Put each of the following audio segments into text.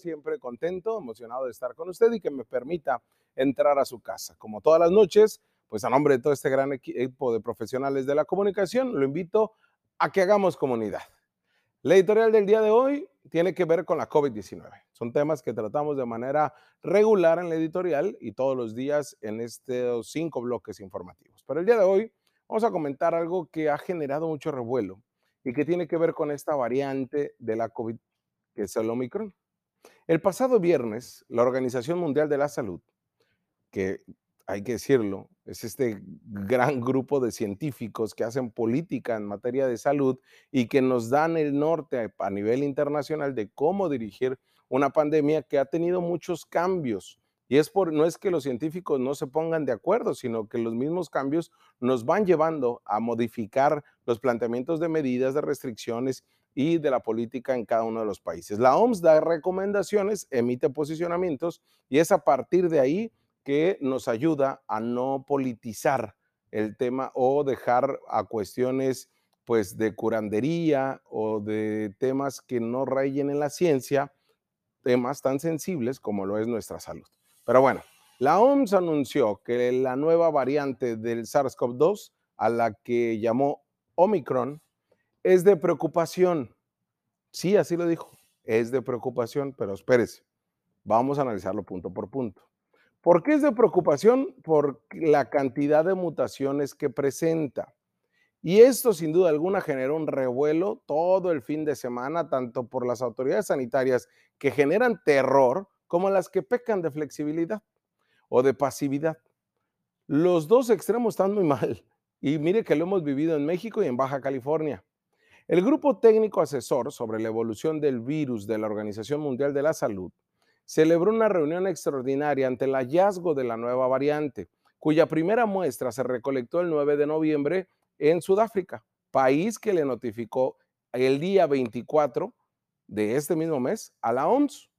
siempre contento, emocionado de estar con usted y que me permita entrar a su casa. Como todas las noches, pues a nombre de todo este gran equipo de profesionales de la comunicación, lo invito a que hagamos comunidad. La editorial del día de hoy tiene que ver con la COVID-19. Son temas que tratamos de manera regular en la editorial y todos los días en estos cinco bloques informativos. Pero el día de hoy vamos a comentar algo que ha generado mucho revuelo y que tiene que ver con esta variante de la COVID, que es el Omicron. El pasado viernes, la Organización Mundial de la Salud, que hay que decirlo, es este gran grupo de científicos que hacen política en materia de salud y que nos dan el norte a nivel internacional de cómo dirigir una pandemia que ha tenido muchos cambios. Y es por, no es que los científicos no se pongan de acuerdo, sino que los mismos cambios nos van llevando a modificar los planteamientos de medidas, de restricciones y de la política en cada uno de los países. La OMS da recomendaciones, emite posicionamientos y es a partir de ahí que nos ayuda a no politizar el tema o dejar a cuestiones pues de curandería o de temas que no rayen en la ciencia, temas tan sensibles como lo es nuestra salud. Pero bueno, la OMS anunció que la nueva variante del SARS-CoV-2, a la que llamó Omicron, es de preocupación. Sí, así lo dijo, es de preocupación, pero espérese, vamos a analizarlo punto por punto. ¿Por qué es de preocupación? Por la cantidad de mutaciones que presenta. Y esto sin duda alguna generó un revuelo todo el fin de semana, tanto por las autoridades sanitarias que generan terror como las que pecan de flexibilidad o de pasividad. Los dos extremos están muy mal y mire que lo hemos vivido en México y en Baja California. El grupo técnico asesor sobre la evolución del virus de la Organización Mundial de la Salud celebró una reunión extraordinaria ante el hallazgo de la nueva variante, cuya primera muestra se recolectó el 9 de noviembre en Sudáfrica, país que le notificó el día 24 de este mismo mes a la OMS.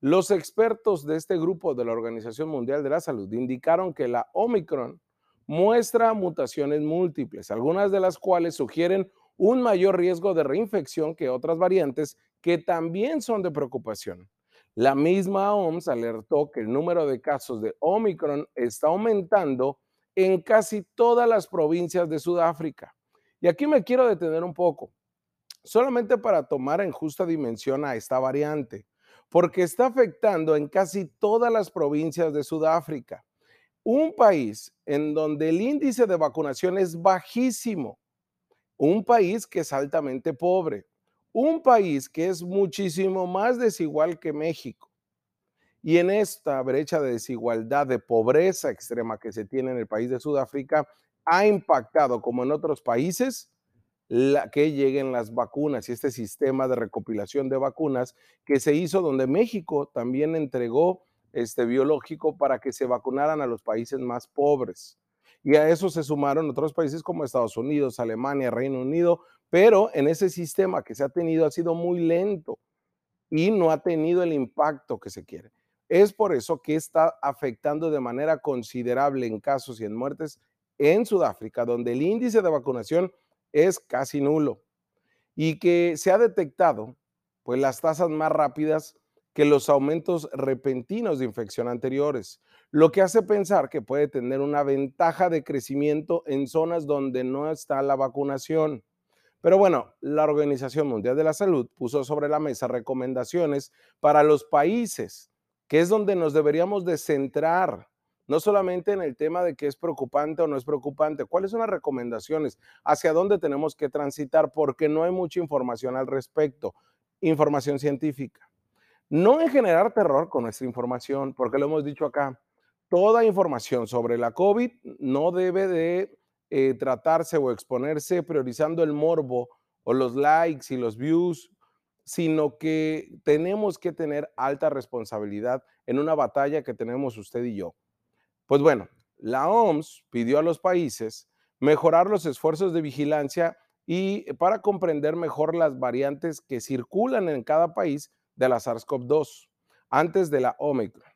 Los expertos de este grupo de la Organización Mundial de la Salud indicaron que la Omicron muestra mutaciones múltiples, algunas de las cuales sugieren un mayor riesgo de reinfección que otras variantes que también son de preocupación. La misma OMS alertó que el número de casos de Omicron está aumentando en casi todas las provincias de Sudáfrica. Y aquí me quiero detener un poco, solamente para tomar en justa dimensión a esta variante porque está afectando en casi todas las provincias de Sudáfrica. Un país en donde el índice de vacunación es bajísimo. Un país que es altamente pobre. Un país que es muchísimo más desigual que México. Y en esta brecha de desigualdad, de pobreza extrema que se tiene en el país de Sudáfrica, ha impactado, como en otros países, la, que lleguen las vacunas y este sistema de recopilación de vacunas que se hizo donde México también entregó este biológico para que se vacunaran a los países más pobres. Y a eso se sumaron otros países como Estados Unidos, Alemania, Reino Unido, pero en ese sistema que se ha tenido ha sido muy lento y no ha tenido el impacto que se quiere. Es por eso que está afectando de manera considerable en casos y en muertes en Sudáfrica, donde el índice de vacunación es casi nulo y que se ha detectado pues las tasas más rápidas que los aumentos repentinos de infección anteriores, lo que hace pensar que puede tener una ventaja de crecimiento en zonas donde no está la vacunación. Pero bueno, la Organización Mundial de la Salud puso sobre la mesa recomendaciones para los países, que es donde nos deberíamos de centrar no solamente en el tema de que es preocupante o no es preocupante, cuáles son las recomendaciones, hacia dónde tenemos que transitar, porque no hay mucha información al respecto, información científica. No en generar terror con nuestra información, porque lo hemos dicho acá, toda información sobre la COVID no debe de eh, tratarse o exponerse priorizando el morbo o los likes y los views, sino que tenemos que tener alta responsabilidad en una batalla que tenemos usted y yo. Pues bueno, la OMS pidió a los países mejorar los esfuerzos de vigilancia y para comprender mejor las variantes que circulan en cada país de la SARS-CoV-2 antes de la Omicron.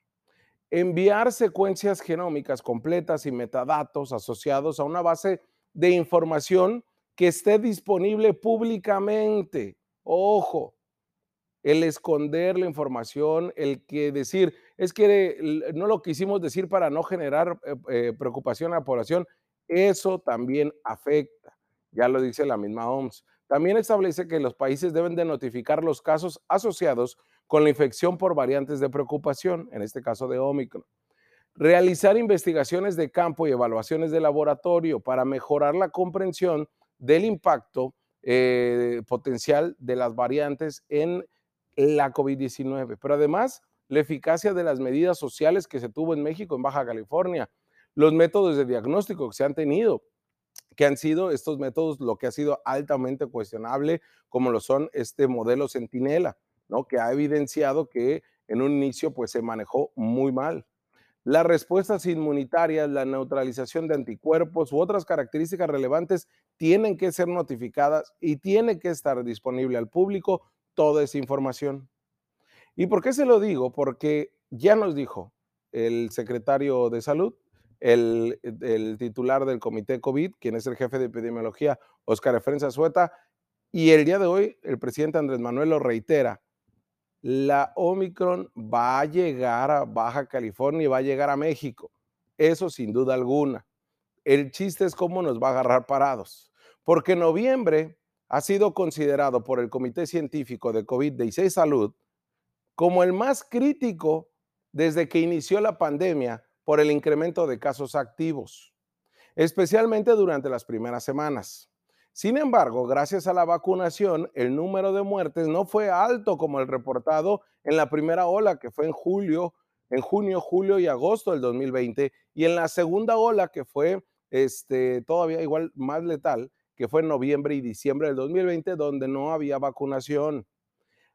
Enviar secuencias genómicas completas y metadatos asociados a una base de información que esté disponible públicamente. Ojo, el esconder la información, el que decir, es que no lo quisimos decir para no generar eh, eh, preocupación a la población, eso también afecta, ya lo dice la misma OMS. También establece que los países deben de notificar los casos asociados con la infección por variantes de preocupación, en este caso de Omicron. Realizar investigaciones de campo y evaluaciones de laboratorio para mejorar la comprensión del impacto eh, potencial de las variantes en la COVID-19, pero además la eficacia de las medidas sociales que se tuvo en México, en Baja California, los métodos de diagnóstico que se han tenido, que han sido estos métodos lo que ha sido altamente cuestionable, como lo son este modelo Centinela, ¿no? que ha evidenciado que en un inicio pues se manejó muy mal. Las respuestas inmunitarias, la neutralización de anticuerpos u otras características relevantes tienen que ser notificadas y tiene que estar disponible al público toda esa información. ¿Y por qué se lo digo? Porque ya nos dijo el secretario de salud, el, titular del comité COVID, quien es el jefe de epidemiología, Oscar Efrenza Sueta, y el día de hoy el presidente Andrés Manuel lo reitera, la Omicron va a llegar a Baja California y va a llegar a México. Eso sin duda alguna. El chiste es cómo nos va a agarrar parados. Porque noviembre ha sido considerado por el Comité Científico de COVID-16 Salud como el más crítico desde que inició la pandemia por el incremento de casos activos, especialmente durante las primeras semanas. Sin embargo, gracias a la vacunación, el número de muertes no fue alto como el reportado en la primera ola, que fue en julio, en junio, julio y agosto del 2020, y en la segunda ola, que fue este, todavía igual más letal, que fue en noviembre y diciembre del 2020, donde no había vacunación.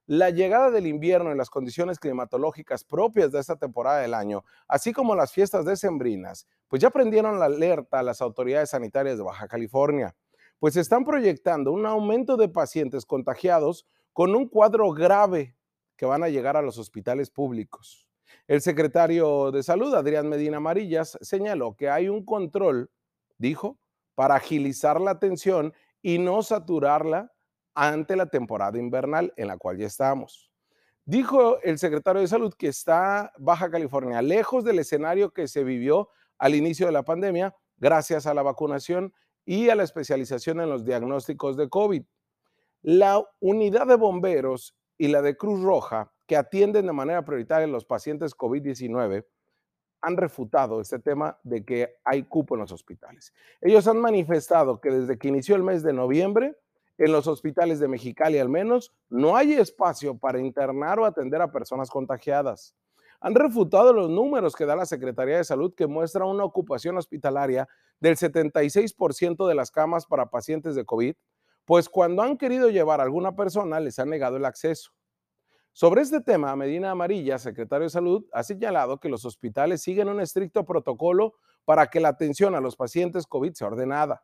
La llegada del invierno y las condiciones climatológicas propias de esta temporada del año, así como las fiestas decembrinas, pues ya prendieron la alerta a las autoridades sanitarias de Baja California pues están proyectando un aumento de pacientes contagiados con un cuadro grave que van a llegar a los hospitales públicos. El secretario de Salud, Adrián Medina Amarillas, señaló que hay un control, dijo, para agilizar la atención y no saturarla ante la temporada invernal en la cual ya estamos. Dijo el secretario de Salud que está Baja California lejos del escenario que se vivió al inicio de la pandemia gracias a la vacunación y a la especialización en los diagnósticos de COVID. La unidad de bomberos y la de Cruz Roja, que atienden de manera prioritaria a los pacientes COVID-19, han refutado este tema de que hay cupo en los hospitales. Ellos han manifestado que desde que inició el mes de noviembre, en los hospitales de Mexicali al menos, no hay espacio para internar o atender a personas contagiadas han refutado los números que da la Secretaría de Salud que muestra una ocupación hospitalaria del 76% de las camas para pacientes de COVID, pues cuando han querido llevar a alguna persona les han negado el acceso. Sobre este tema, Medina Amarilla, secretario de Salud, ha señalado que los hospitales siguen un estricto protocolo para que la atención a los pacientes COVID sea ordenada,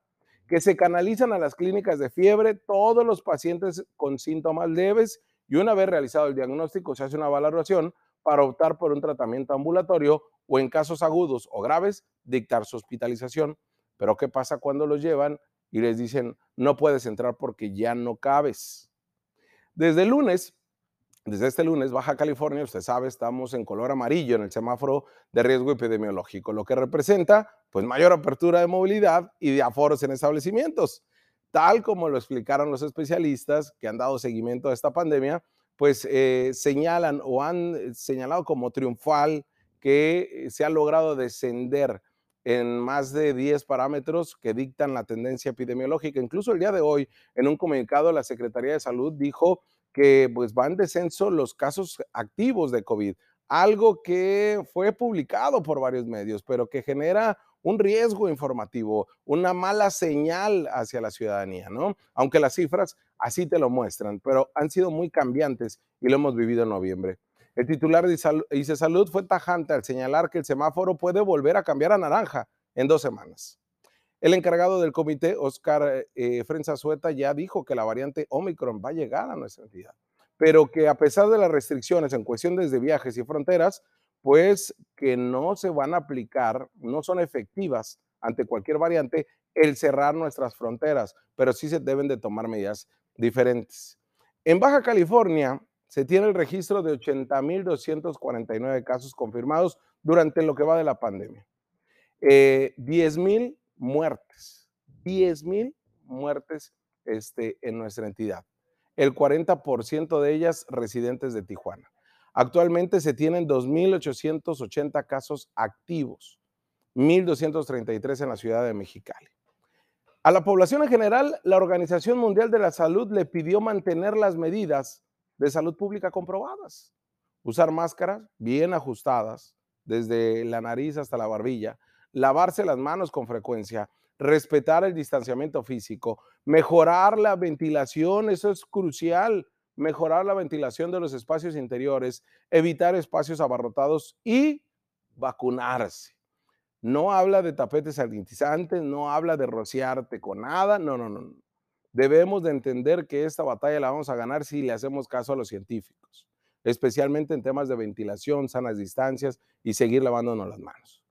que se canalizan a las clínicas de fiebre todos los pacientes con síntomas leves y una vez realizado el diagnóstico se hace una valoración para optar por un tratamiento ambulatorio o en casos agudos o graves, dictar su hospitalización. Pero ¿qué pasa cuando los llevan y les dicen, no puedes entrar porque ya no cabes? Desde lunes, desde este lunes, Baja California, usted sabe, estamos en color amarillo en el semáforo de riesgo epidemiológico, lo que representa pues mayor apertura de movilidad y de aforos en establecimientos. Tal como lo explicaron los especialistas que han dado seguimiento a esta pandemia, pues eh, señalan o han eh, señalado como triunfal que se ha logrado descender en más de 10 parámetros que dictan la tendencia epidemiológica. Incluso el día de hoy, en un comunicado, la Secretaría de Salud dijo que pues van en descenso los casos activos de COVID, algo que fue publicado por varios medios, pero que genera un riesgo informativo, una mala señal hacia la ciudadanía, ¿no? Aunque las cifras así te lo muestran, pero han sido muy cambiantes y lo hemos vivido en noviembre. El titular de ICE Salud fue tajante al señalar que el semáforo puede volver a cambiar a naranja en dos semanas. El encargado del comité, Oscar eh, Sueta, ya dijo que la variante Omicron va a llegar a nuestra entidad, pero que a pesar de las restricciones en cuestiones de viajes y fronteras, pues que no se van a aplicar, no son efectivas ante cualquier variante el cerrar nuestras fronteras, pero sí se deben de tomar medidas diferentes. En Baja California, se tiene el registro de 80.249 casos confirmados durante lo que va de la pandemia. Eh, 10.000 muertes, 10.000 muertes este, en nuestra entidad. El 40% de ellas residentes de Tijuana. Actualmente se tienen 2.880 casos activos, 1.233 en la ciudad de Mexicali. A la población en general, la Organización Mundial de la Salud le pidió mantener las medidas de salud pública comprobadas. Usar máscaras bien ajustadas, desde la nariz hasta la barbilla, lavarse las manos con frecuencia, respetar el distanciamiento físico, mejorar la ventilación, eso es crucial, mejorar la ventilación de los espacios interiores, evitar espacios abarrotados y vacunarse. No habla de tapetes sanitizantes, no habla de rociarte con nada, no, no, no. Debemos de entender que esta batalla la vamos a ganar si le hacemos caso a los científicos, especialmente en temas de ventilación, sanas distancias y seguir lavándonos las manos.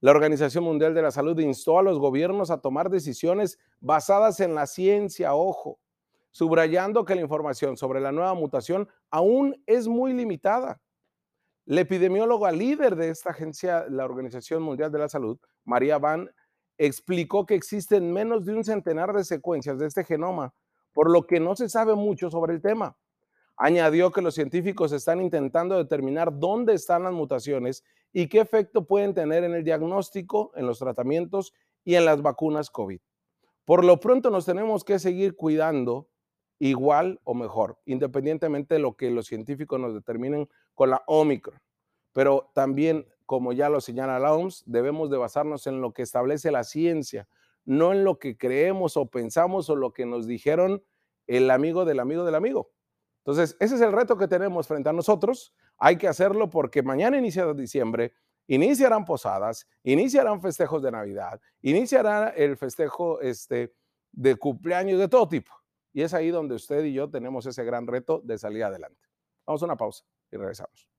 La Organización Mundial de la Salud instó a los gobiernos a tomar decisiones basadas en la ciencia, ojo, subrayando que la información sobre la nueva mutación aún es muy limitada. La epidemióloga líder de esta agencia, la Organización Mundial de la Salud, María Van, explicó que existen menos de un centenar de secuencias de este genoma, por lo que no se sabe mucho sobre el tema. Añadió que los científicos están intentando determinar dónde están las mutaciones y qué efecto pueden tener en el diagnóstico, en los tratamientos y en las vacunas COVID. Por lo pronto nos tenemos que seguir cuidando igual o mejor, independientemente de lo que los científicos nos determinen con la Omicron. Pero también, como ya lo señala la OMS, debemos de basarnos en lo que establece la ciencia, no en lo que creemos o pensamos o lo que nos dijeron el amigo del amigo del amigo. Entonces, ese es el reto que tenemos frente a nosotros. Hay que hacerlo porque mañana inicia diciembre, iniciarán posadas, iniciarán festejos de Navidad, iniciará el festejo este, de cumpleaños de todo tipo. Y es ahí donde usted y yo tenemos ese gran reto de salir adelante. Vamos a una pausa y regresamos.